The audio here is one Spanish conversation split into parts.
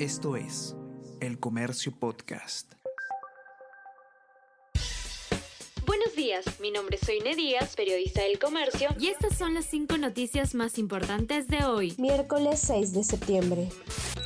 Esto es El Comercio Podcast. Buenos días, mi nombre es Soine Díaz, periodista del Comercio, y estas son las cinco noticias más importantes de hoy. Miércoles 6 de septiembre.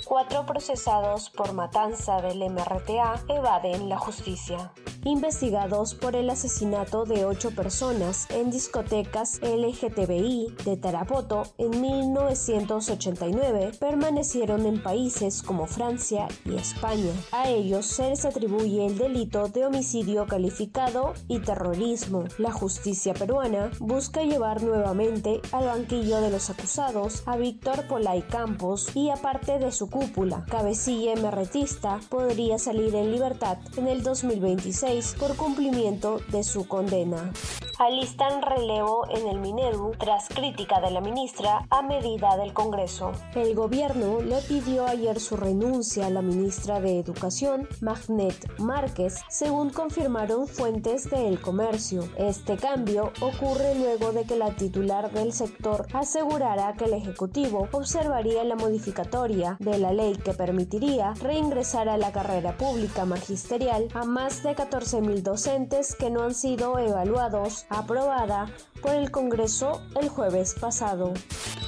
Cuatro procesados por matanza del MRTA evaden la justicia investigados por el asesinato de ocho personas en discotecas LGTBI de Tarapoto en 1989, permanecieron en países como Francia y España. A ellos se les atribuye el delito de homicidio calificado y terrorismo. La justicia peruana busca llevar nuevamente al banquillo de los acusados a Víctor Polay Campos y aparte de su cúpula, cabecilla emerretista, podría salir en libertad en el 2026 por cumplimiento de su condena. Alistan relevo en el Minedu tras crítica de la ministra a medida del Congreso. El gobierno le pidió ayer su renuncia a la ministra de Educación, Magnet Márquez, según confirmaron fuentes de El Comercio. Este cambio ocurre luego de que la titular del sector asegurara que el Ejecutivo observaría la modificatoria de la ley que permitiría reingresar a la carrera pública magisterial a más de 14 mil docentes que no han sido evaluados, aprobada por el Congreso el jueves pasado.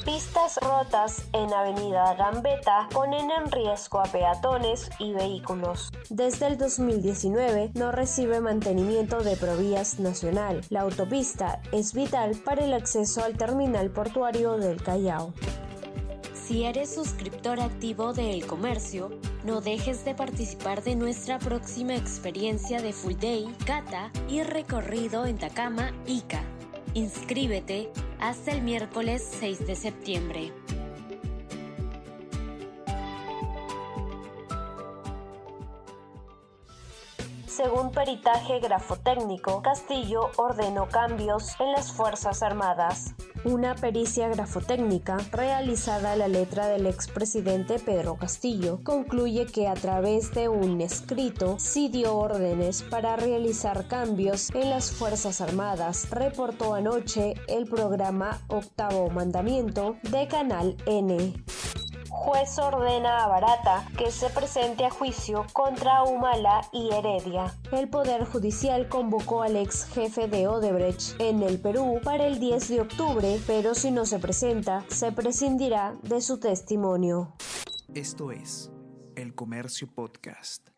Pistas rotas en Avenida Gambetta ponen en riesgo a peatones y vehículos. Desde el 2019 no recibe mantenimiento de Provías Nacional. La autopista es vital para el acceso al terminal portuario del Callao. Si eres suscriptor activo de El Comercio, no dejes de participar de nuestra próxima experiencia de Full Day, Cata y recorrido en Takama, Ica. Inscríbete hasta el miércoles 6 de septiembre. Según peritaje grafotécnico, Castillo ordenó cambios en las Fuerzas Armadas. Una pericia grafotécnica realizada a la letra del expresidente Pedro Castillo concluye que a través de un escrito sí dio órdenes para realizar cambios en las Fuerzas Armadas, reportó anoche el programa Octavo Mandamiento de Canal N juez ordena a Barata que se presente a juicio contra Humala y Heredia. El Poder Judicial convocó al ex jefe de Odebrecht en el Perú para el 10 de octubre, pero si no se presenta, se prescindirá de su testimonio. Esto es El Comercio Podcast.